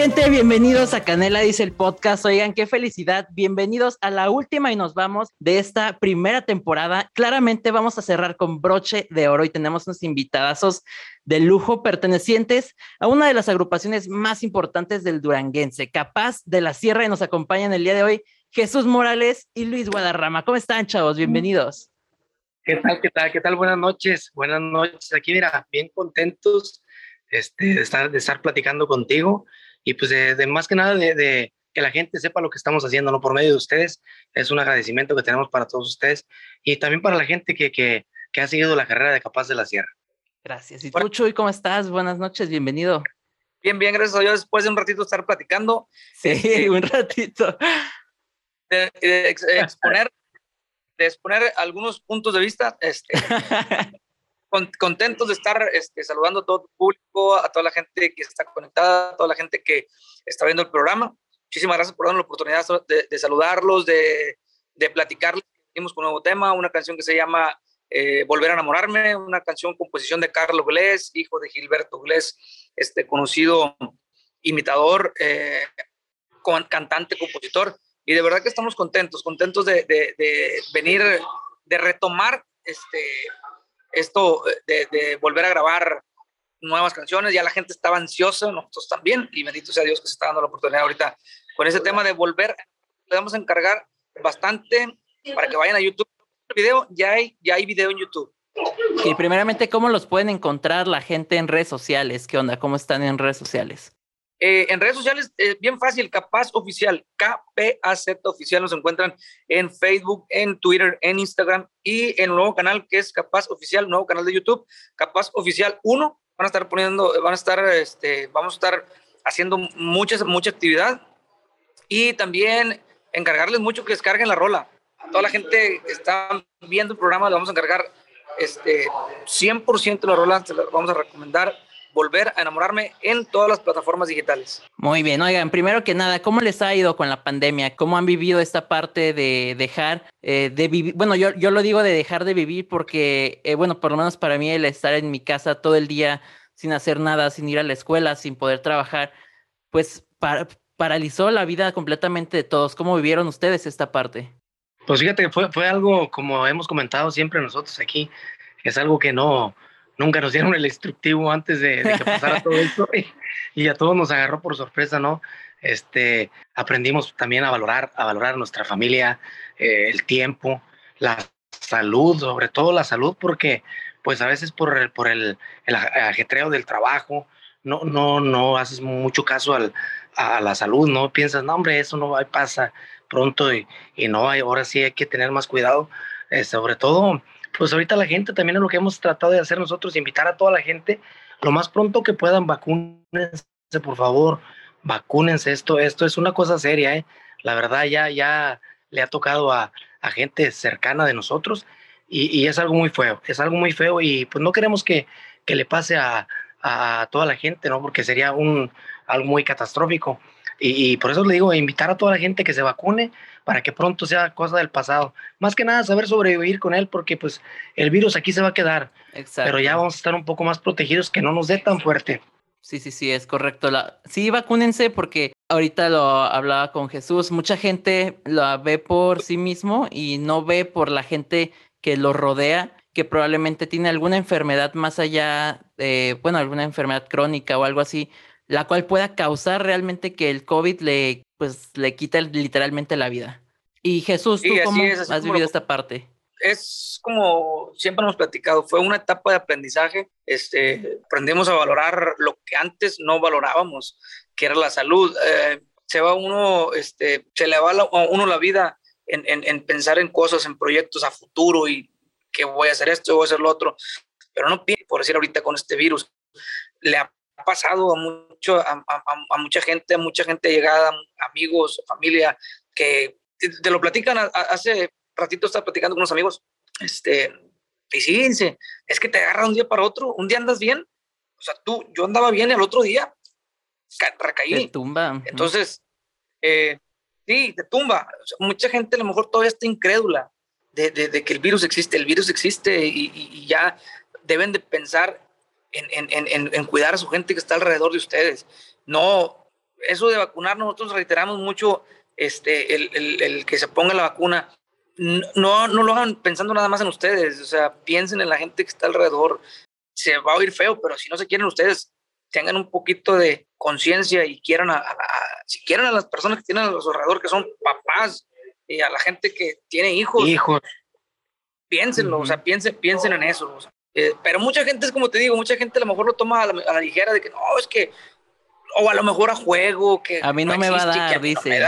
Gente, bienvenidos a Canela Dice el podcast. Oigan, qué felicidad. Bienvenidos a la última y nos vamos de esta primera temporada. Claramente vamos a cerrar con broche de oro y tenemos unos invitadazos de lujo pertenecientes a una de las agrupaciones más importantes del Duranguense, Capaz de la Sierra, y nos acompañan el día de hoy Jesús Morales y Luis Guadarrama. ¿Cómo están, chavos? Bienvenidos. ¿Qué tal? ¿Qué tal? ¿Qué tal? Buenas noches. Buenas noches. Aquí, mira, bien contentos este, de, estar, de estar platicando contigo y pues de, más que nada de, que la gente sepa lo que estamos haciendo, ¿no? Por medio de ustedes, es un agradecimiento que tenemos para todos ustedes y también para la gente que, que, que ha seguido la carrera de Capaz de la Sierra. Gracias. ¿Y tú, Chuy, cómo estás? Buenas noches, bienvenido. Bien, bien, gracias a Dios. Después de un ratito estar platicando. Sí, este, un ratito. De, exponer, de exponer algunos puntos de vista. Este, contentos de estar este, saludando a todo el público, a toda la gente que está conectada, a toda la gente que está viendo el programa. Muchísimas gracias por darnos la oportunidad de, saludarlos, de, de platicarles. Tenemos un nuevo tema, una canción que se llama eh, Volver a enamorarme, una canción composición de Carlos Glés, hijo de Gilberto Glés, este conocido imitador, eh, cantante, compositor. Y de verdad que estamos contentos, contentos de, de, de venir, de retomar este, esto de, volver a grabar nuevas canciones, ya la gente estaba ansiosa, nosotros también, y bendito sea Dios que se está dando la oportunidad ahorita con ese tema de volver, le vamos a encargar bastante para que vayan a YouTube. El video, ya hay, ya hay video en YouTube. Y primeramente, ¿cómo los pueden encontrar la gente en redes sociales? ¿Qué onda? ¿Cómo están en redes sociales? Eh, en redes sociales, es eh, bien fácil, Capaz Oficial, KPAZ Oficial, nos encuentran en Facebook, en Twitter, en Instagram y en el nuevo canal que es Capaz Oficial, nuevo canal de YouTube, Capaz Oficial 1. Van a estar poniendo, van a estar, este, vamos a estar haciendo mucha, mucha actividad y también encargarles mucho que descarguen la rola. A toda la gente que está viendo el programa le vamos a encargar este, 100% la rola, se la vamos a recomendar volver a enamorarme en todas las plataformas digitales. Muy bien, oigan, primero que nada, ¿cómo les ha ido con la pandemia? ¿Cómo han vivido esta parte de dejar eh, de vivir? Bueno, yo, yo lo digo de dejar de vivir porque, eh, bueno, por lo menos para mí el estar en mi casa todo el día sin hacer nada, sin ir a la escuela, sin poder trabajar, pues paralizó la vida completamente de todos. ¿Cómo vivieron ustedes esta parte? Pues fíjate que fue, fue algo, como hemos comentado siempre nosotros aquí, es algo que no, nunca nos dieron el instructivo antes de, que pasara todo esto y, a todos nos agarró por sorpresa, ¿no? Este, aprendimos también a valorar, a valorar nuestra familia, eh, el tiempo, la salud, sobre todo la salud, porque pues a veces por el, por el, el ajetreo del trabajo, no, no, no haces mucho caso al, a la salud, no piensas, no, hombre, eso no va, pasa pronto y, y no, ahora sí hay que tener más cuidado, eh, sobre todo pues ahorita la gente también es lo que hemos tratado de hacer nosotros, invitar a toda la gente lo más pronto que puedan, vacúnense, por favor, vacúnense, esto, esto es una cosa seria, ¿eh? la verdad ya, ya le ha tocado a, a gente cercana de nosotros y, y, es algo muy feo, es algo muy feo y pues no queremos que, que le pase a, a, toda la gente, ¿no? Porque sería un, algo muy catastrófico. Y, y, por eso le digo, invitar a toda la gente que se vacune, para que pronto sea cosa del pasado. Más que nada saber sobrevivir con él porque pues el virus aquí se va a quedar. Pero ya vamos a estar un poco más protegidos que no nos dé tan fuerte. Sí, sí, sí, es correcto. La... Sí, vacúnense porque ahorita lo hablaba con Jesús. Mucha gente lo ve por sí mismo y no ve por la gente que lo rodea, que probablemente tiene alguna enfermedad más allá, de, bueno, alguna enfermedad crónica o algo así, la cual pueda causar realmente que el COVID le, pues, le quita literalmente la vida. Y Jesús, ¿tú cómo has vivido esta parte? Es como siempre hemos platicado, fue una etapa de aprendizaje. Este, aprendimos a valorar lo que antes no valorábamos, que era la salud. Eh, se va uno, este, se le va a uno la vida en, en, en, pensar en cosas, en proyectos a futuro y que voy a hacer esto, voy a hacer lo otro. Pero no por decir ahorita con este virus, le ha pasado a, mucho, a, a, mucha gente, a mucha gente llegada, amigos, familia, que te, lo platican. hace ratito estaba platicando con unos amigos, este, y sí, es que te agarra un día para otro, un día andas bien, o sea, tú, yo andaba bien el otro día, recaí. Te tumba. Entonces, eh, sí, te tumba. mucha gente a lo mejor todavía está incrédula de, de, que el virus existe, el virus existe y, y ya deben de pensar en, en, en, en, cuidar a su gente que está alrededor de ustedes. No, eso de vacunar, nosotros reiteramos mucho este, el, el, que se ponga la vacuna. No, no lo hagan pensando nada más en ustedes, o sea, piensen en la gente que está alrededor. Se va a oír feo, pero si no se quieren ustedes, tengan un poquito de conciencia y quieran a, si quieren a las personas que tienen a los alrededor, que son papás, y a la gente que tiene hijos. Hijos. Piénsenlo, o sea, piensen, piensen en eso. Eh, pero mucha gente es como te digo, mucha gente a lo mejor lo toma a la, ligera de que no, es que, o a lo mejor a juego, que a mí no, me va a dar, dice.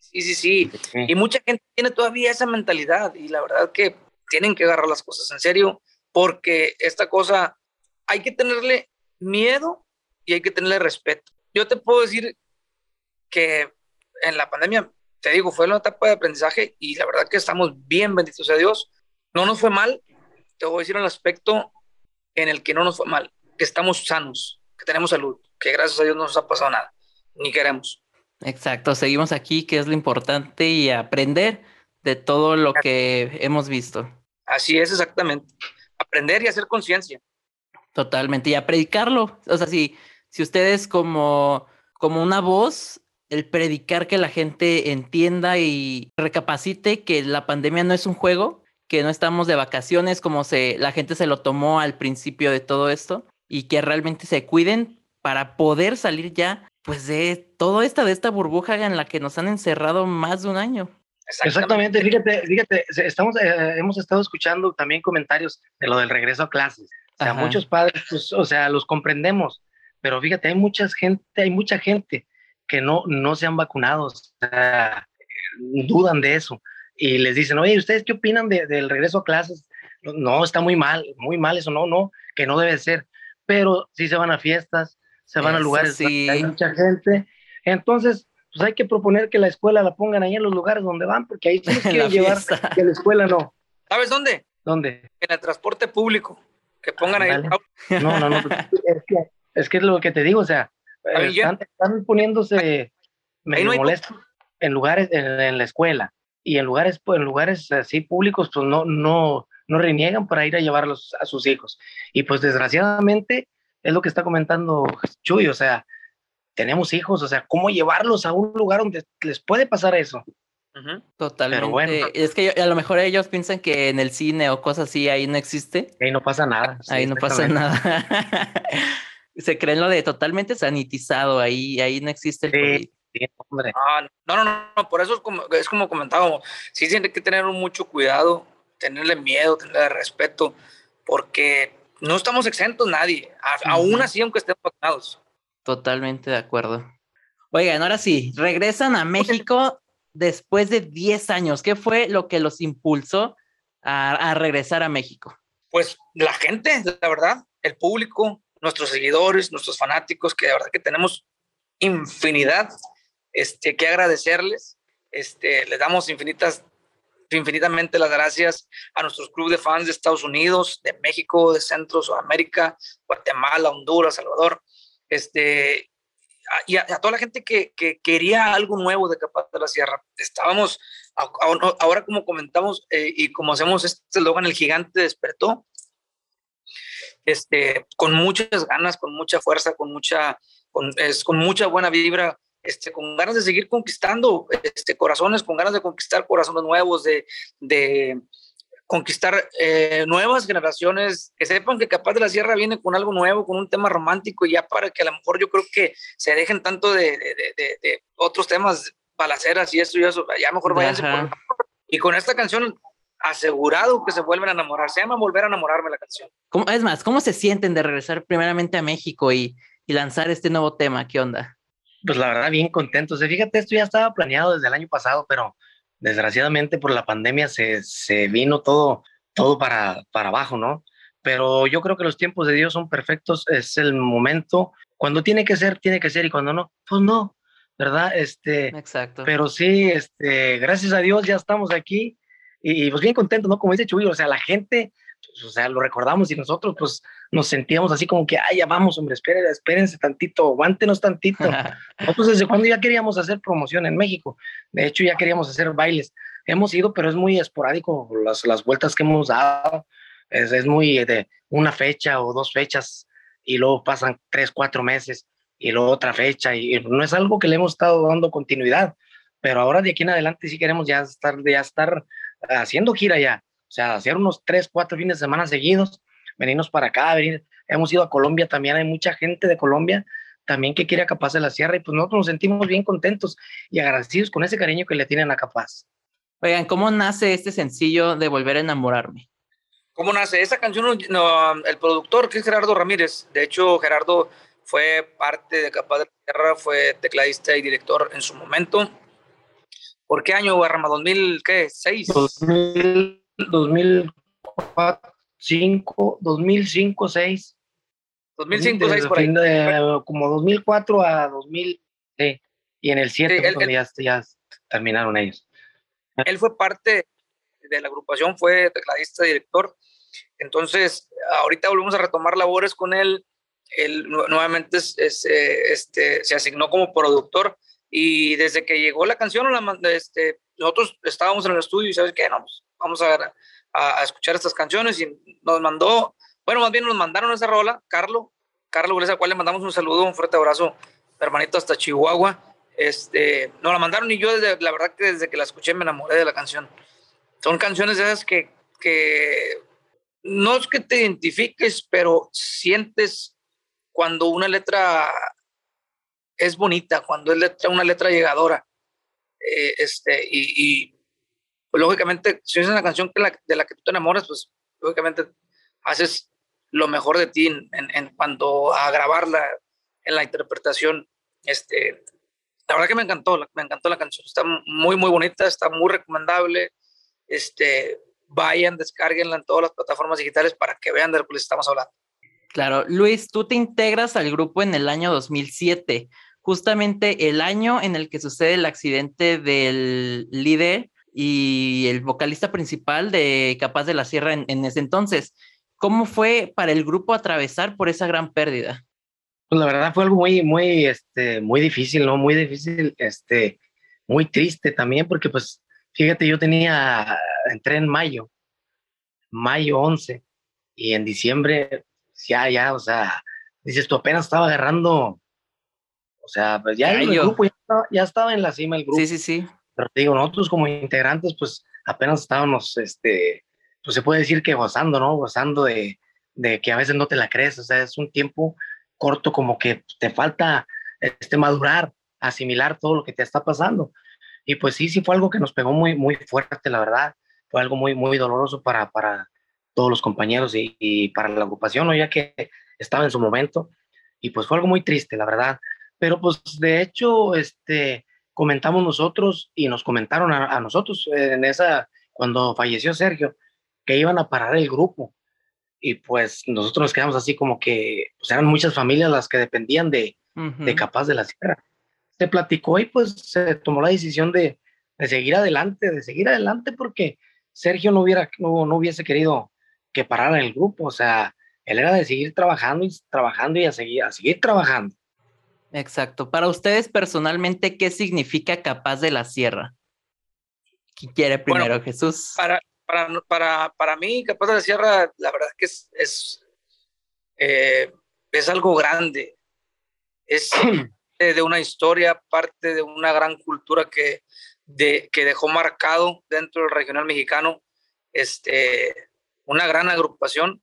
Sí, sí, sí, Y mucha gente tiene todavía esa mentalidad y la verdad que tienen que agarrar las cosas en serio porque esta cosa hay que tenerle miedo y hay que tenerle respeto. Yo te puedo decir que en la pandemia, te digo, fue una etapa de aprendizaje y la verdad que estamos bien, benditos a Dios. No nos fue mal, te voy a decir el aspecto en el que no nos fue mal, que estamos sanos, que tenemos salud, que gracias a Dios no nos ha pasado nada, ni queremos. Exacto, seguimos aquí, que es lo importante, y aprender de todo lo que hemos visto. Así es, exactamente. Aprender y hacer conciencia. Totalmente, y a predicarlo. O sea, si, si ustedes como, como una voz, el predicar que la gente entienda y recapacite que la pandemia no es un juego, que no estamos de vacaciones como se, la gente se lo tomó al principio de todo esto, y que realmente se cuiden para poder salir ya pues de todo esta, de esta burbuja en la que nos han encerrado más de un año. Exactamente, fíjate, fíjate, estamos, eh, hemos estado escuchando también comentarios de lo del regreso a clases. O sea, muchos padres, pues, o sea, los comprendemos, pero fíjate, hay mucha gente, hay mucha gente que no, no se han vacunado, o sea, dudan de eso y les dicen, oye, ¿ustedes qué opinan del regreso a clases? No, está muy mal, muy mal eso, no, no, que no debe ser, pero sí se van a fiestas, se van a lugares donde hay mucha gente, entonces, pues hay que proponer que la escuela la pongan ahí en los lugares donde van, porque ahí les quieren llevar, que la escuela no. ¿Sabes dónde? ¿Dónde? En el transporte público que pongan ahí. No, no, no, es que, es que es lo que te digo, o sea, están, poniéndose medio molestos en lugares, en, la escuela y en lugares, pues, en lugares así públicos, pues no, no, no reniegan para ir a llevarlos a sus hijos. Y pues desgraciadamente es lo que está comentando Chuy, o sea, tenemos hijos, o sea, ¿cómo llevarlos a un lugar donde les puede pasar eso? Totalmente. bueno. Es que a lo mejor ellos piensan que en el cine o cosas así ahí no existe. Ahí no pasa nada. ahí no pasa nada. Se creen lo de totalmente sanitizado, ahí, ahí no existe el ah, no, no, no, por eso es como, es como comentábamos, sí tiene que tener mucho cuidado, tenerle miedo, tenerle respeto, porque no estamos exentos nadie, aún así aunque estemos vacunados. Totalmente de acuerdo. Oigan, ahora sí, regresan a México después de 10 años? ¿Qué fue lo que los impulsó a, regresar a México? Pues la gente, la verdad, el público, nuestros seguidores, nuestros fanáticos, que de verdad que tenemos infinidad este, que agradecerles. Este, les damos infinitas, infinitamente las gracias a nuestros clubes de fans de Estados Unidos, de México, de Centro, Sudamérica, Guatemala, Honduras, Salvador. Este, y a, toda la gente que, quería algo nuevo de Capaz de la Sierra. Estábamos, ahora como comentamos eh, y como hacemos este eslogan, el gigante despertó, este, con muchas ganas, con mucha fuerza, con mucha, con, es, con mucha buena vibra, este, con ganas de seguir conquistando este, corazones, con ganas de conquistar corazones nuevos, de, de, conquistar eh, nuevas generaciones que sepan que Capaz de la Sierra viene con algo nuevo, con un tema romántico, ya para que a lo mejor yo creo que se dejen tanto de, de, de, otros temas, balaceras y eso y eso, ya mejor váyanse por... Y con esta canción asegurado que se vuelven a enamorar, se llama Volver a enamorarme la canción. ¿Cómo, es más, ¿cómo se sienten de regresar primeramente a México y, y lanzar este nuevo tema? ¿Qué onda? Pues la verdad, bien contentos. Fíjate, esto ya estaba planeado desde el año pasado, pero desgraciadamente por la pandemia se, se vino todo, todo para, para abajo, ¿no? Pero yo creo que los tiempos de Dios son perfectos, es el momento, cuando tiene que ser, tiene que ser, y cuando no, pues no, ¿verdad? Este, Exacto. Pero sí, este, gracias a Dios ya estamos aquí, y, y pues bien contentos, ¿no? Como dice Chuy, o sea, la gente o sea, lo recordamos y nosotros pues nos sentíamos así como que, ay, ya vamos, hombre, espérense, espérense tantito, aguántenos tantito. Nosotros desde cuando ya queríamos hacer promoción en México, de hecho ya queríamos hacer bailes. Hemos ido, pero es muy esporádico las, las vueltas que hemos dado. Es, es muy de una fecha o dos fechas y luego pasan tres, cuatro meses. y luego otra fecha, y no es algo que le hemos estado dando continuidad, pero ahora de aquí en adelante sí queremos ya estar, ya estar haciendo gira ya, o sea, hacer unos tres, cuatro fines de semana seguidos, venirnos para acá, venir, hemos ido a Colombia también, hay mucha gente de Colombia también que quiere a Capaz de la Sierra y pues nosotros nos sentimos bien contentos y agradecidos con ese cariño que le tienen a Capaz. Oigan, ¿cómo nace este sencillo de Volver a enamorarme? ¿Cómo nace? Esta canción, no, el productor, que es Gerardo Ramírez, de hecho Gerardo fue parte de Capaz de la Tierra, fue tecladista y director en su momento. ¿Por qué año, Guarrama? ¿2000 qué? ¿6? 2000, 2005, 2005, 6. 2005, 6 por ahí. como 2004 a 2000, sí. Y en el 7 sí, ya, ya terminaron ellos. Él fue parte de la agrupación, fue tecladista, director. Entonces, ahorita volvemos a retomar labores con él. Él nuevamente eh, este, se asignó como productor y desde que llegó la canción, este, nosotros estábamos en el estudio y sabes qué, no, pues, vamos a, a, escuchar estas canciones y nos mandó, bueno, más bien nos mandaron esa rola, Carlos, Carlos, a cual le mandamos un saludo, un fuerte abrazo, hermanito, hasta Chihuahua. Este, nos la mandaron y yo, desde, la verdad que desde que la escuché me enamoré de la canción. Son canciones esas que, que no es que te identifiques, pero sientes cuando una letra es bonita, cuando es letra, una letra llegadora. Eh, este, y, y pues, lógicamente, si es una canción que la, de la que tú te enamoras, pues lógicamente haces lo mejor de ti en, en, cuanto a grabarla, en la interpretación. Este, la verdad que me encantó, me encantó la canción, está muy, muy bonita, está muy recomendable este, vayan, descarguenla en todas las plataformas digitales para que vean de lo que les estamos hablando. Claro, Luis, tú te integras al grupo en el año 2007, justamente el año en el que sucede el accidente del líder y el vocalista principal de Capaz de la Sierra en, ese entonces. ¿Cómo fue para el grupo atravesar por esa gran pérdida? Pues la verdad fue algo muy, muy, este, muy difícil, ¿no? Muy difícil, este, muy triste también, porque pues Fíjate, yo tenía, entré en mayo, mayo 11, y en diciembre, ya, ya, o sea, dices, tú apenas estaba agarrando, o sea, pues ya el grupo ya estaba, en la cima el grupo. Sí, sí, sí. Pero te digo, nosotros como integrantes, pues apenas estábamos, este, pues se puede decir que gozando, ¿no? Gozando de, de que a veces no te la crees, o sea, es un tiempo corto como que te falta este, madurar, asimilar todo lo que te está pasando. Y pues sí, sí fue algo que nos pegó muy, muy fuerte, la verdad. Fue algo muy, muy doloroso para, para todos los compañeros y, para la agrupación, ¿no? ya que estaba en su momento. Y pues fue algo muy triste, la verdad. Pero pues de hecho, este, comentamos nosotros y nos comentaron a, nosotros en esa, cuando falleció Sergio, que iban a parar el grupo. Y pues nosotros nos quedamos así como que pues eran muchas familias las que dependían de, de Capaz de la Sierra se platicó y pues se tomó la decisión de, de, seguir adelante, de seguir adelante porque Sergio no, hubiera, no, no hubiese querido que parara el grupo, o sea, él era de seguir trabajando y trabajando y a seguir, a seguir trabajando. Exacto. Para ustedes personalmente, ¿qué significa capaz de la sierra? ¿Quién quiere primero, Jesús? Para, para, para, para mí, capaz de la sierra, la verdad que es, es, eh, es algo grande. Es, de una historia, parte de una gran cultura que, de, que dejó marcado dentro del regional mexicano este, una gran agrupación,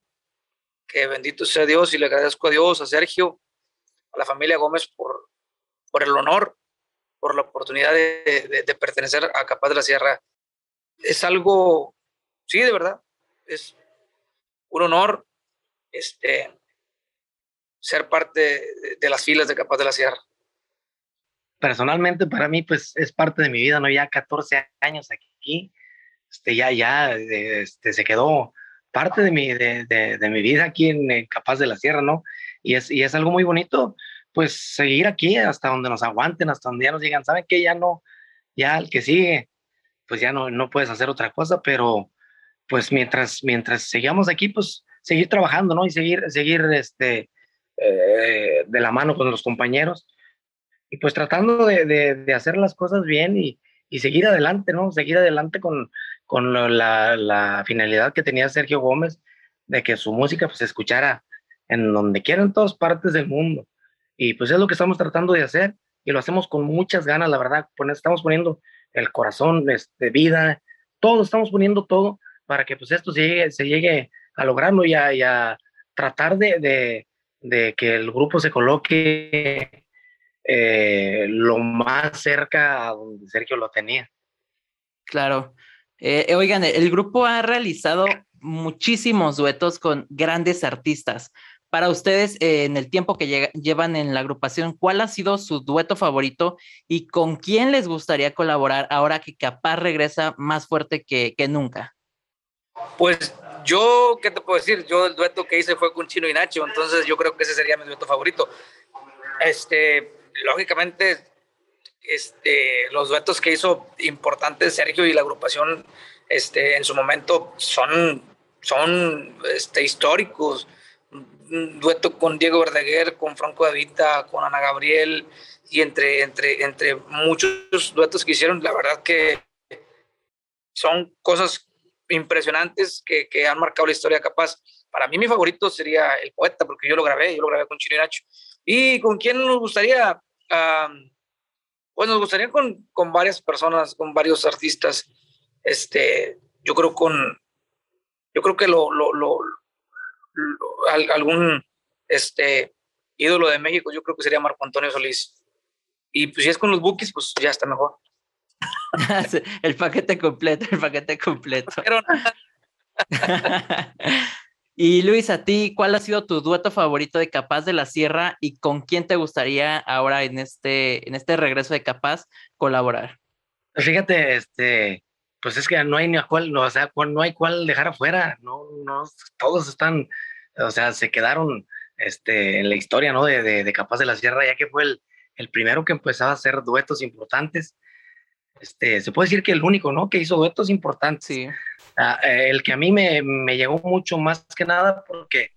que bendito sea Dios y le agradezco a Dios, a Sergio, la familia Gómez por, por el honor, por la oportunidad de, de, pertenecer a Capaz de la Sierra. Es algo, sí, de verdad, es un honor este, ser parte de, de las filas de Capaz de la Sierra personalmente para mí pues es parte de mi vida, ¿no? Ya 14 años aquí, este, ya, ya, este, se quedó parte de mi, de, de, mi vida aquí en, Capaz de la Sierra, ¿no? Y es, y es algo muy bonito, pues seguir aquí hasta donde nos aguanten, hasta donde ya nos digan, ¿saben qué? Ya no, ya el que sigue, pues ya no, no puedes hacer otra cosa, pero pues mientras, mientras sigamos aquí, pues seguir trabajando, ¿no? Y seguir, seguir, este, eh, de la mano con los compañeros y pues tratando de, de, hacer las cosas bien y, y, seguir adelante, ¿no? Seguir adelante con, con la, la, finalidad que tenía Sergio Gómez de que su música pues, se escuchara en donde quiera, en todas partes del mundo. Y pues es lo que estamos tratando de hacer y lo hacemos con muchas ganas, la verdad. estamos poniendo el corazón de este, vida, todo, estamos poniendo todo para que pues esto se llegue, se llegue a lograrlo y a, tratar de, que el grupo se coloque eh, lo más cerca a donde Sergio lo tenía. Claro. Eh, oigan, el grupo ha realizado muchísimos duetos con grandes artistas. Para ustedes, eh, en el tiempo que llevan en la agrupación, ¿cuál ha sido su dueto favorito y con quién les gustaría colaborar ahora que Capaz regresa más fuerte que, que nunca? Pues yo, ¿qué te puedo decir? Yo el dueto que hice fue con Chino y Nacho, entonces yo creo que ese sería mi dueto favorito. Este, lógicamente, este, los duetos que hizo importantes Sergio y la agrupación este, en su momento son, son este, históricos. Un dueto con Diego Verdaguer, con Franco Davita, con Ana Gabriel y entre, entre, entre muchos duetos que hicieron, la verdad que son cosas impresionantes que, que han marcado la historia capaz. Para mí mi favorito sería El Poeta, porque yo lo grabé, yo lo grabé con Chino y. ¿Y con quién nos gustaría? pues nos gustaría con, con varias personas, con varios artistas. Este, yo creo con, yo creo que lo, algún este, ídolo de México, yo creo que sería Marco Antonio Solís. Y pues si es con los bookies, pues ya está mejor. el paquete completo, el paquete completo. y Luis, a ti, ¿cuál ha sido tu dueto favorito de Capaz de la Sierra y con quién te gustaría ahora en este, en este regreso de Capaz colaborar? Fíjate, este, pues es que no hay ni a cuál, no, o sea, no hay cuál dejar afuera, no, no, todos están, o sea, se quedaron este, en la historia, ¿no? De, de, Capaz de la Sierra, ya que fue el, el, primero que empezaba a hacer duetos importantes. Este, se puede decir que el único, ¿no? Que hizo duetos importantes. Sí. Ah, eh, el que a mí me, me, llegó mucho más que nada porque,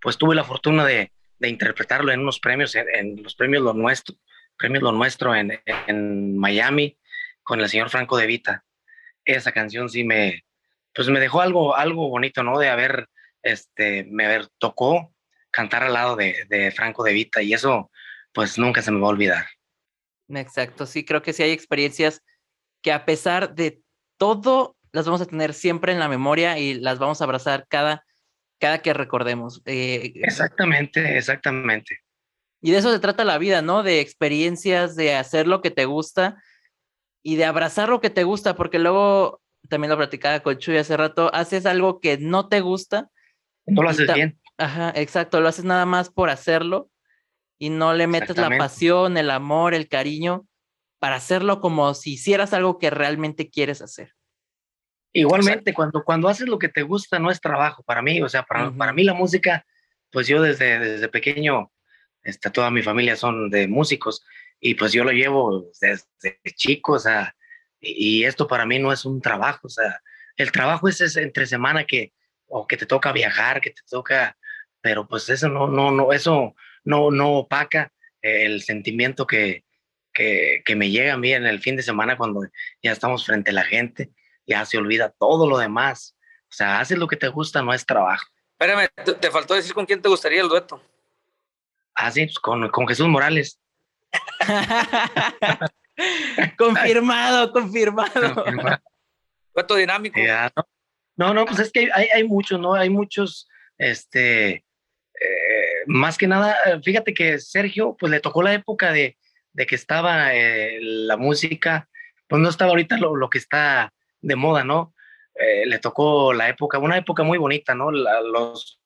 pues, tuve la fortuna de, de interpretarlo en unos premios, en, en, los premios Lo Nuestro, premios Lo Nuestro en, en Miami con el señor Franco De Vita esa canción sí me, pues me dejó algo, algo bonito, ¿no? De haber, este, me haber tocó cantar al lado de, de Franco de Vita y eso, pues nunca se me va a olvidar. Exacto, sí, creo que sí hay experiencias que a pesar de todo, las vamos a tener siempre en la memoria y las vamos a abrazar cada, cada que recordemos. Eh, exactamente, exactamente. Y de eso se trata la vida, ¿no? De experiencias, de hacer lo que te gusta y de abrazar lo que te gusta, porque luego también lo platicaba con Chuy hace rato, haces algo que no te gusta. No lo haces bien. Ajá, exacto, lo haces nada más por hacerlo y no le metes la pasión, el amor, el cariño para hacerlo como si hicieras algo que realmente quieres hacer. Igualmente, cuando, cuando haces lo que te gusta, no es trabajo para mí, o sea, para, para mí la música, pues yo desde, desde pequeño, este, toda mi familia son de músicos, y pues yo lo llevo desde chico, o sea, y esto para mí no es un trabajo, o sea, el trabajo es, ese entre semana que, o que te toca viajar, que te toca, pero pues eso no, no, no, eso no, no opaca el sentimiento que, que, que me llega a mí en el fin de semana cuando ya estamos frente a la gente, ya se olvida todo lo demás, o sea, haces lo que te gusta, no es trabajo. Espérame, te faltó decir con quién te gustaría el dueto. Ah, sí, pues con, con Jesús Morales. confirmado, confirmado. Cuento dinámico. no. no, pues es que hay, hay muchos, ¿no? Hay muchos, este, eh, más que nada, fíjate que Sergio, pues le tocó la época de, de que estaba eh, la música, pues no estaba ahorita lo, lo que está de moda, ¿no? Eh, le tocó la época, una época muy bonita, ¿no? los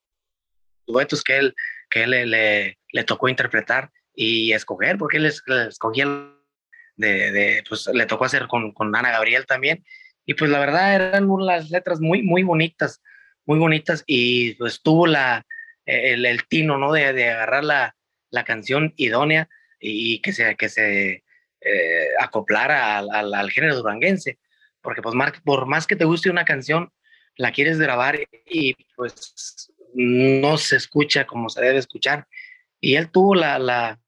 duetos que él, que él le, le tocó interpretar y escoger, porque él escogía de, de, pues le tocó hacer con, con, Ana Gabriel también, y pues la verdad eran las letras muy, muy bonitas, muy bonitas, y pues tuvo la, el, el tino, ¿no? De, de agarrar la, la, canción idónea y que se, que se eh, acoplara al, al, al, género duranguense, porque pues por más que te guste una canción, la quieres grabar y pues no se escucha como se debe escuchar. Y él tuvo la, la, e-,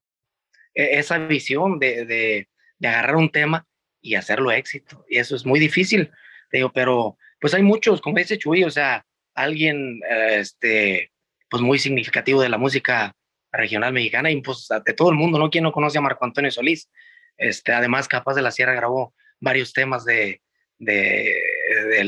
esa visión de, de, de, agarrar un tema y hacerlo éxito. Y eso es muy difícil, digo, pero pues hay muchos, como dice Chuy, o sea, alguien, este, pues muy significativo de la música regional mexicana y pues de todo el mundo, ¿no? ¿Quién no conoce a Marco Antonio Solís? Este, además, Capaz de la Sierra grabó varios temas de, de,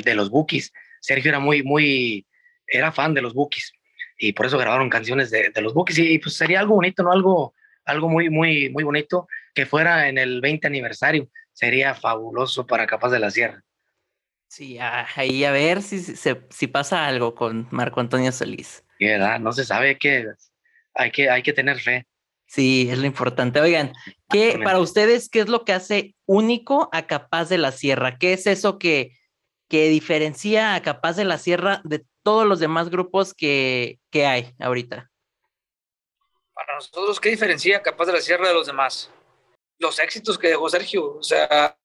de, los Bookies. Sergio era muy, muy, era fan de los Bookies y por eso grabaron canciones de, de los Bookies y, pues sería algo bonito, ¿no? Algo, algo muy, muy, muy bonito que fuera en el 20 aniversario. Sería fabuloso para Capaz de la Sierra. Sí, ahí a ver si, si, si pasa algo con Marco Antonio Solís. ¿Verdad? No se sabe que hay que, hay que tener fe. Sí, es lo importante. Oigan, ¿qué para ustedes qué es lo que hace único a Capaz de la Sierra? ¿Qué es eso que, que diferencia a Capaz de la Sierra de todos los demás grupos que, que hay ahorita? Para nosotros, ¿qué diferencia Capaz de la Sierra de los demás? Los éxitos que dejó Sergio, o sea,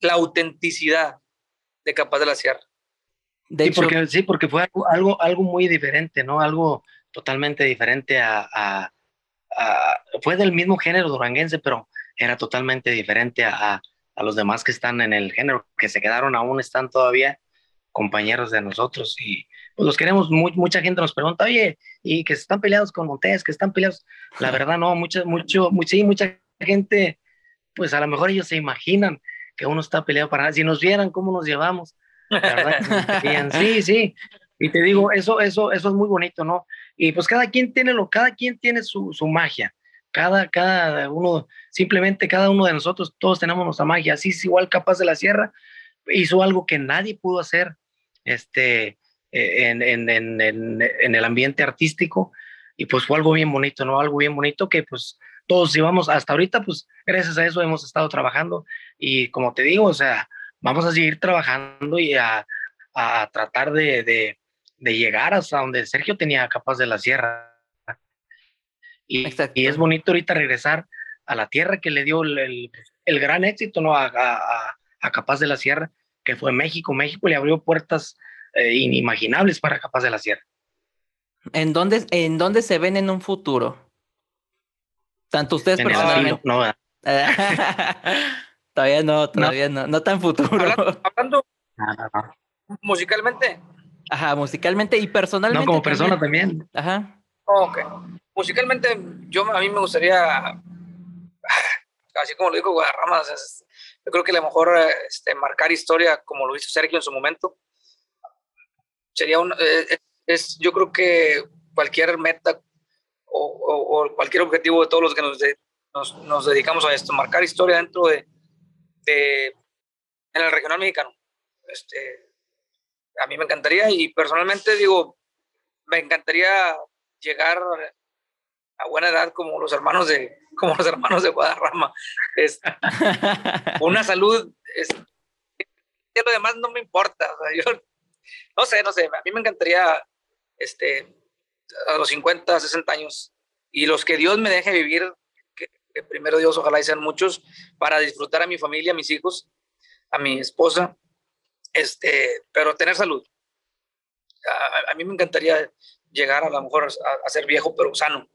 la autenticidad de Capaz de la Sierra. De sí, porque, sí, porque fue algo, algo, muy diferente, ¿no? Algo totalmente diferente a, a, Fue del mismo género duranguense, pero era totalmente diferente a, a, los demás que están en el género, que se quedaron aún, están todavía compañeros de nosotros y pues los queremos, mucha gente nos pregunta, oye, y que están peleados con Montes, que están peleados, la verdad no, mucho, mucho, sí, mucha gente, pues a lo mejor ellos se imaginan que uno está peleado para nada. Si nos vieran cómo nos llevamos, la verdad, sí, sí. Y te digo, eso, eso, eso es muy bonito, ¿no? Y pues cada quien tiene lo, cada quien tiene su, su magia. Cada, cada uno, simplemente cada uno de nosotros, todos tenemos nuestra magia. Así es igual Capaz de la Sierra, hizo algo que nadie pudo hacer este, en, en, en, en, el ambiente artístico. Y pues fue algo bien bonito, ¿no? Algo bien bonito que pues todos íbamos hasta ahorita, pues gracias a eso hemos estado trabajando y como te digo, o sea, vamos a seguir trabajando y a, a tratar de, de, de, llegar hasta donde Sergio tenía capaz de la sierra. Y, y, es bonito ahorita regresar a la tierra que le dio el, el, gran éxito ¿no? A, a, a, Capaz de la Sierra, que fue México. México le abrió puertas eh, inimaginables para Capaz de la Sierra. ¿En dónde, ¿En dónde se ven en un futuro? Tanto ustedes personalmente. no, todavía no, todavía no. no, tan futuro. Hablando, musicalmente. Ajá, musicalmente y personalmente. No, como persona también. Ajá. Ok. Musicalmente, yo a mí me gustaría, así como lo dijo Guadarramas, yo creo que a lo mejor este, marcar historia como lo hizo Sergio en su momento. Sería un, eh, es, yo creo que cualquier meta o, cualquier objetivo de todos los que nos, nos, dedicamos a esto, marcar historia dentro de, de, en el regional mexicano. Este, a mí me encantaría y personalmente digo, me encantaría llegar a buena edad como los hermanos de como los hermanos de Guadarrama. Es, una salud es, lo demás no me importa. yo, no sé, no sé, a mí me encantaría este, a los 50, 60 años. Y los que Dios me deje vivir, que, primero Dios ojalá y sean muchos, para disfrutar a mi familia, a mis hijos, a mi esposa, este, pero tener salud. A, mí me encantaría llegar a lo mejor a, ser viejo, pero sano.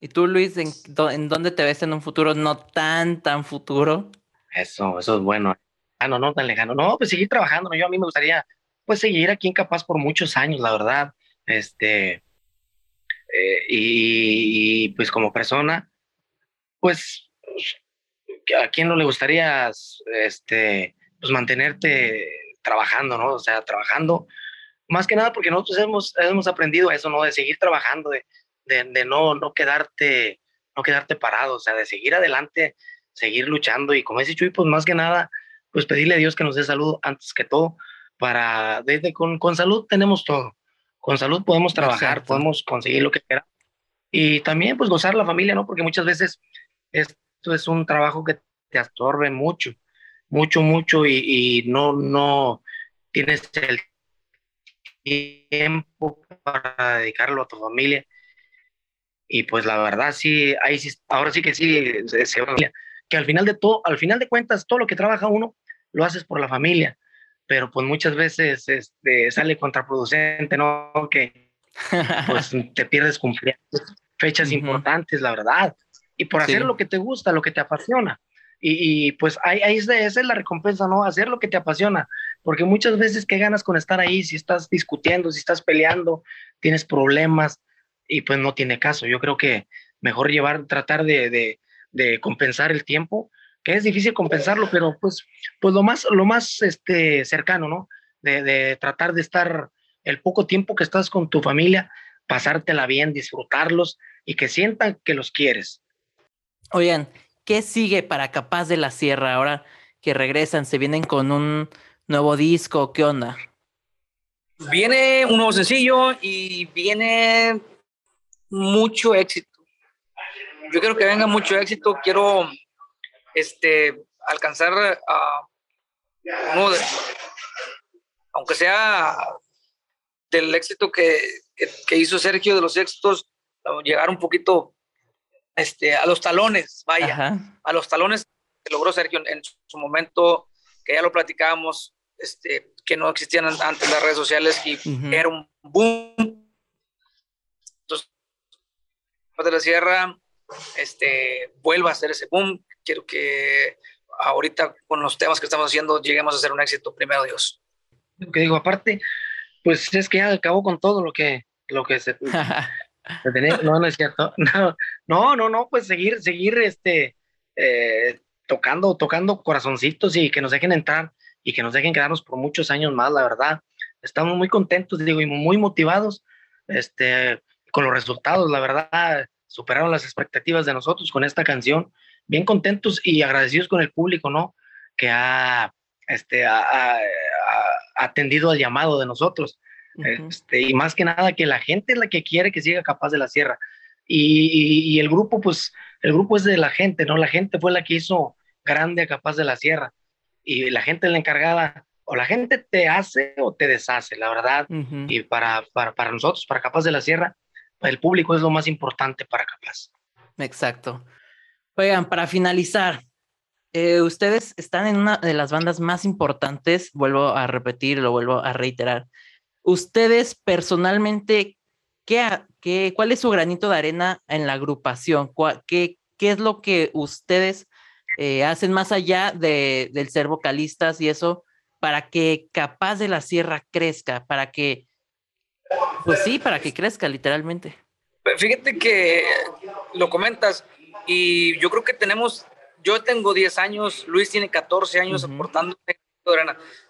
¿Y tú, Luis, en, en, dónde te ves en un futuro no tan, tan futuro? Eso, eso es bueno. Ah, no, no tan lejano. No, pues seguir trabajando. Yo a mí me gustaría, pues, seguir aquí en Capaz por muchos años, la verdad. Este, eh, y, pues como persona, pues a quién no le gustaría este, pues mantenerte trabajando, ¿no? O sea, trabajando, más que nada porque nosotros hemos, hemos aprendido eso, ¿no? De seguir trabajando, de, de, de, no, no, quedarte, no quedarte parado, o sea, de seguir adelante, seguir luchando y como dice Chuy, pues más que nada, pues pedirle a Dios que nos dé salud antes que todo, para, desde con, con salud tenemos todo con salud podemos trabajar, podemos conseguir lo que queramos. Y también pues gozar la familia, ¿no? Porque muchas veces esto es un trabajo que te absorbe mucho, mucho, mucho y, no, no tienes el tiempo para dedicarlo a tu familia. Y pues la verdad sí, ahí sí, ahora sí que sí, se, que al final de todo, al final de cuentas, todo lo que trabaja uno, lo haces por la familia pero pues muchas veces este, sale contraproducente, ¿no? Que pues te pierdes cumplir fechas importantes, la verdad, y por hacer lo que te gusta, lo que te apasiona. Y, pues ahí, ahí es, esa es la recompensa, ¿no? Hacer lo que te apasiona, porque muchas veces, ¿qué ganas con estar ahí? Si estás discutiendo, si estás peleando, tienes problemas, y pues no tiene caso. Yo creo que mejor llevar, tratar de, de, compensar el tiempo, que es difícil compensarlo, pero pues, pues lo más, lo más este, cercano, ¿no? De, de tratar de estar el poco tiempo que estás con tu familia, pasártela bien, disfrutarlos y que sientan que los quieres. Oigan, ¿qué sigue para Capaz de la Sierra ahora que regresan? ¿Se vienen con un nuevo disco? ¿Qué onda? Viene un nuevo sencillo y viene mucho éxito. Yo quiero que venga mucho éxito. Quiero este, alcanzar a uno de, aunque sea del éxito que, que, hizo Sergio, de los éxitos, llegar un poquito este, a los talones, vaya, a los talones que logró Sergio en, su momento, que ya lo platicábamos, este, que no existían antes las redes sociales y era un boom. Entonces, de la Sierra, este, vuelva a hacer ese boom. Quiero que ahorita con los temas que estamos haciendo lleguemos a hacer un éxito, primero Dios. Lo que digo, aparte, pues es que ya acabó con todo lo que, lo que se, no, no es cierto. No, no, no, pues seguir, seguir este, eh, tocando, tocando corazoncitos y que nos dejen entrar y que nos dejen quedarnos por muchos años más, la verdad. Estamos muy contentos, digo, y muy motivados este, con los resultados, la verdad, superaron las expectativas de nosotros con esta canción. Bien contentos y agradecidos con el público, ¿no? Que ha, este, ha atendido al llamado de nosotros. Este, y más que nada que la gente es la que quiere que siga capaz de la sierra. Y, el grupo, pues, el grupo es de la gente, ¿no? La gente fue la que hizo grande a capaz de la sierra. Y la gente es la encargada, o la gente te hace o te deshace, la verdad. Y para, para, para nosotros, para capaz de la sierra, el público es lo más importante para capaz. Exacto. Oigan, para finalizar, eh, ustedes están en una de las bandas más importantes, vuelvo a repetir, lo vuelvo a reiterar, ustedes personalmente, ¿qué, qué, cuál es su granito de arena en la agrupación? ¿Qué, qué es lo que ustedes eh, hacen más allá de, del ser vocalistas y eso para que Capaz de la Sierra crezca, para que, pues sí, para que crezca literalmente? Fíjate que lo comentas y yo creo que tenemos, yo tengo 10 años, Luis tiene 14 años aportando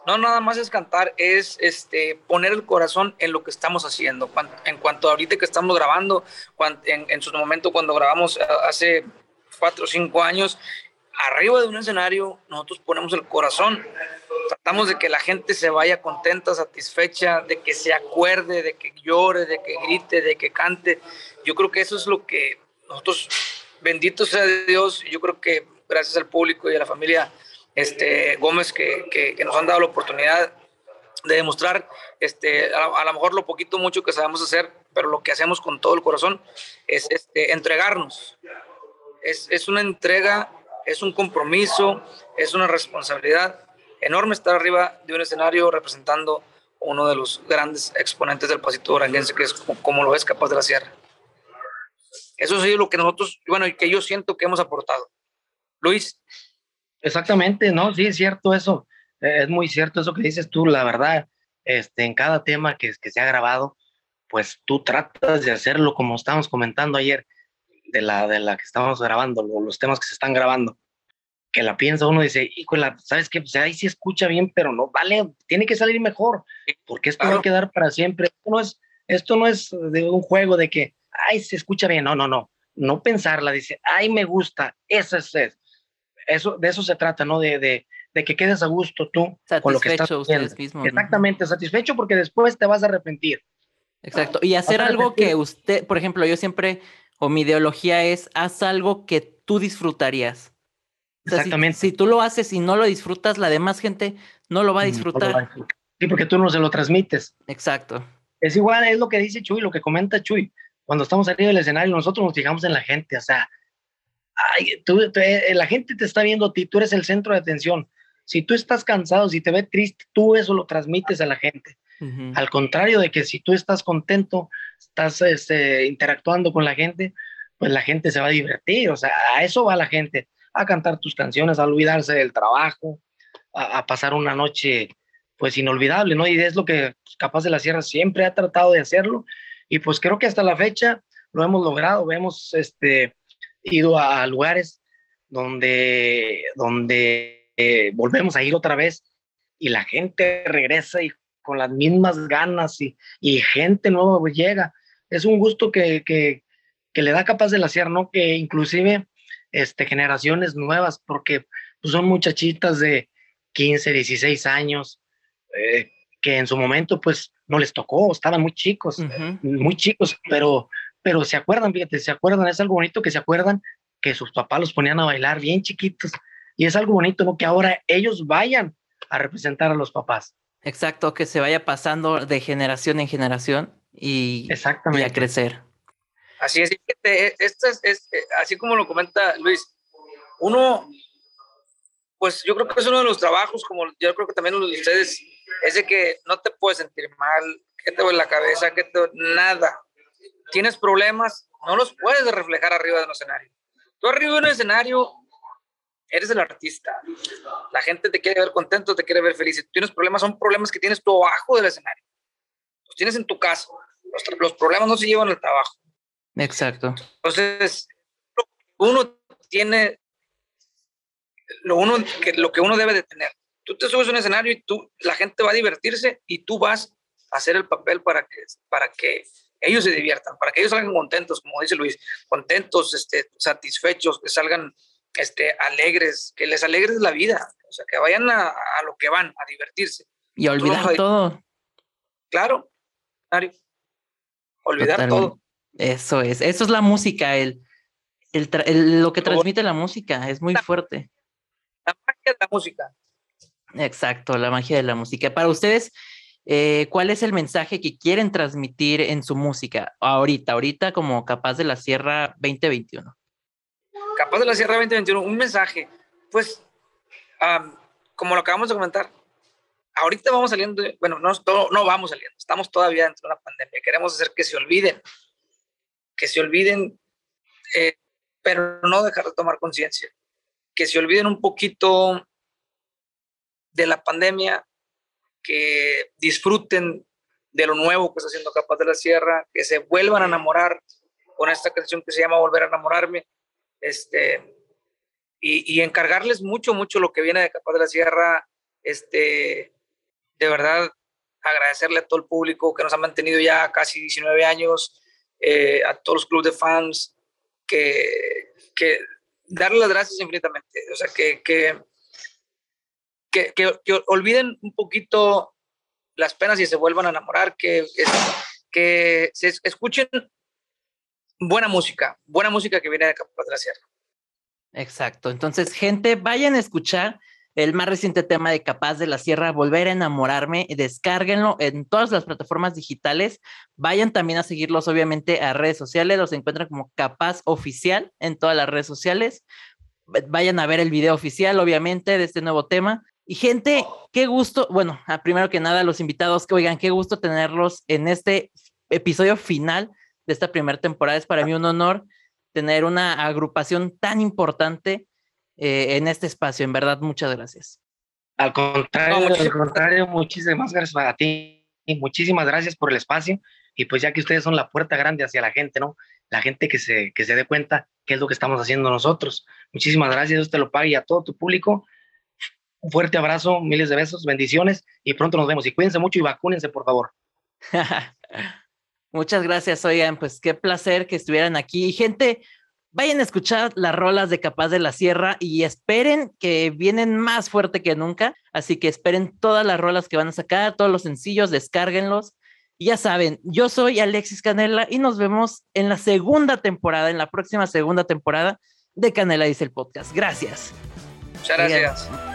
no, nada más es cantar, es este, poner el corazón en lo que estamos haciendo. En cuanto a ahorita que estamos grabando, en, su momento cuando grabamos eh, hace cuatro o cinco años, arriba de un escenario nosotros ponemos el corazón. Tratamos de que la gente se vaya contenta, satisfecha, de que se acuerde, de que llore, de que grite, de que cante. Yo creo que eso es lo que nosotros, bendito sea Dios, yo creo que gracias al público y a la familia este, Gómez que, que, nos han dado la oportunidad de demostrar este, a, lo mejor lo poquito mucho que sabemos hacer, pero lo que hacemos con todo el corazón es este, entregarnos. Es, es una entrega, es un compromiso, es una responsabilidad enorme estar arriba de un escenario representando uno de los grandes exponentes del pasito duranguense, que es como, lo es Capaz de la Sierra. Eso es lo que nosotros, bueno, y que yo siento que hemos aportado. Luis. Exactamente, no, sí, es cierto eso. Eh, es muy cierto eso que dices tú, la verdad. Este, en cada tema que, que se ha grabado, pues tú tratas de hacerlo como estábamos comentando ayer, de la, de la que estamos grabando, los temas que se están grabando, que la piensa uno dice, híjole, ¿sabes qué? Pues ahí sí escucha bien, pero no, vale, tiene que salir mejor, porque esto va a quedar para siempre. Esto no, es, esto no es de un juego de que, ay, se escucha bien, no, no, no, no pensarla, dice, ay, me gusta, eso es, eso eso, de eso se trata, ¿no? De, de, de que quedes a gusto tú con lo que estás haciendo. Exactamente, satisfecho porque después te vas a arrepentir. Exacto. Y hacer algo que usted, por ejemplo, yo siempre, o mi ideología es, haz algo que tú disfrutarías. Exactamente. Si, tú lo haces y no lo disfrutas, la demás gente no lo va a disfrutar. Sí, porque tú no se lo transmites. Exacto. Es igual, es lo que dice Chuy, lo que comenta Chuy. Cuando estamos arriba del escenario, nosotros nos fijamos en la gente, o sea, tú, eh, la gente te está viendo a ti, tú eres el centro de atención. Si tú estás cansado, si te ve triste, tú eso lo transmites a la gente. Al contrario de que si tú estás contento, estás este, interactuando con la gente, pues la gente se va a divertir. O sea, a eso va la gente, a cantar tus canciones, a olvidarse del trabajo, a, pasar una noche pues inolvidable, ¿no? Y es lo que pues, Capaz de la Sierra siempre ha tratado de hacerlo. Y pues creo que hasta la fecha lo hemos logrado, hemos este, ido a lugares donde, donde eh, volvemos a ir otra vez y la gente regresa y con las mismas ganas y, y gente nueva llega. Es un gusto que, que, que, le da capaz de la sierra, ¿no? Que inclusive este, generaciones nuevas, porque pues, son muchachitas de 15, 16 años, eh, que en su momento pues no les tocó, estaban muy chicos, muy chicos, pero, pero se acuerdan, fíjate, se acuerdan, es algo bonito que se acuerdan que sus papás los ponían a bailar bien chiquitos y es algo bonito, ¿no? Que ahora ellos vayan a representar a los papás. Exacto, que se vaya pasando de generación en generación y, Exactamente. y a crecer. Así es, esto es, es, eh, así como lo comenta Luis, uno, pues yo creo que es uno de los trabajos, como yo creo que también uno de ustedes, es de que no te puedes sentir mal, que te duele la cabeza, que te nada. Tienes problemas, no los puedes reflejar arriba de un escenario. Tú arriba de un escenario eres el artista. La gente te quiere ver contento, te quiere ver feliz. Si tienes problemas, son problemas que tienes tú abajo del escenario. Los tienes en tu casa. Los, los problemas no se llevan al trabajo. Exacto. Entonces, uno tiene lo, uno, que, lo que uno debe de tener. Tú te subes a un escenario y tú, la gente va a divertirse y tú vas a hacer el papel para que, para que ellos se diviertan, para que ellos salgan contentos, como dice Luis, contentos, este, satisfechos, que salgan este, alegres, que les alegres la vida, o sea, que vayan a, a lo que van, a divertirse. Y a olvidar todo. Claro, Mario. Olvidar Totalmente. todo. Eso es, eso es la música, el, el, el, lo que transmite la música, es muy fuerte. La magia de la música. Exacto, la magia de la música. Para ustedes, eh, ¿cuál es el mensaje que quieren transmitir en su música ahorita, ahorita como Capaz de la Sierra 2021? Capaz de la Sierra 2021, un mensaje, pues, um, como lo acabamos de comentar, ahorita vamos saliendo, bueno, no, no vamos saliendo, estamos todavía dentro de una pandemia, queremos hacer que se olviden, que se olviden, eh, pero no dejar de tomar conciencia, que se olviden un poquito de la pandemia, que disfruten de lo nuevo que está haciendo Capaz de la Sierra, que se vuelvan a enamorar con esta canción que se llama Volver a enamorarme, este, y, y, encargarles mucho, mucho lo que viene de Capaz de la Sierra, este, de verdad agradecerle a todo el público que nos ha mantenido ya casi 19 años, eh, a todos los clubes de fans, que, que darle las gracias infinitamente, o sea, que, que, que, que, olviden un poquito las penas y se vuelvan a enamorar, que, que, que se escuchen buena música, buena música que viene de Capaz de la Sierra. Exacto. Entonces, gente, vayan a escuchar el más reciente tema de Capaz de la Sierra, Volver a enamorarme, descárguenlo en todas las plataformas digitales. Vayan también a seguirlos, obviamente, a redes sociales. Los encuentran como Capaz Oficial en todas las redes sociales. Vayan a ver el video oficial, obviamente, de este nuevo tema. Y gente, qué gusto, bueno, primero que nada, los invitados que oigan, qué gusto tenerlos en este episodio final de esta primera temporada. Es para mí un honor tener una agrupación tan importante eh, en este espacio. En verdad, muchas gracias. Al contrario, no, al contrario, muchísimas gracias para ti. Y muchísimas gracias por el espacio. Y pues ya que ustedes son la puerta grande hacia la gente, ¿no? La gente que se, que se dé cuenta qué es lo que estamos haciendo nosotros. Muchísimas gracias, Dios te lo pague y a todo tu público. Un fuerte abrazo, miles de besos, bendiciones y pronto nos vemos. Y cuídense mucho y vacúnense, por favor. Muchas gracias, oigan, pues qué placer que estuvieran aquí. Y gente, vayan a escuchar las rolas de Capaz de la Sierra y esperen que vienen más fuerte que nunca. Así que esperen todas las rolas que van a sacar, todos los sencillos, descárguenlos. Y ya saben, yo soy Alexis Canela y nos vemos en la segunda temporada, en la próxima segunda temporada de Canela Dice el Podcast. Gracias. Muchas gracias. Oigan.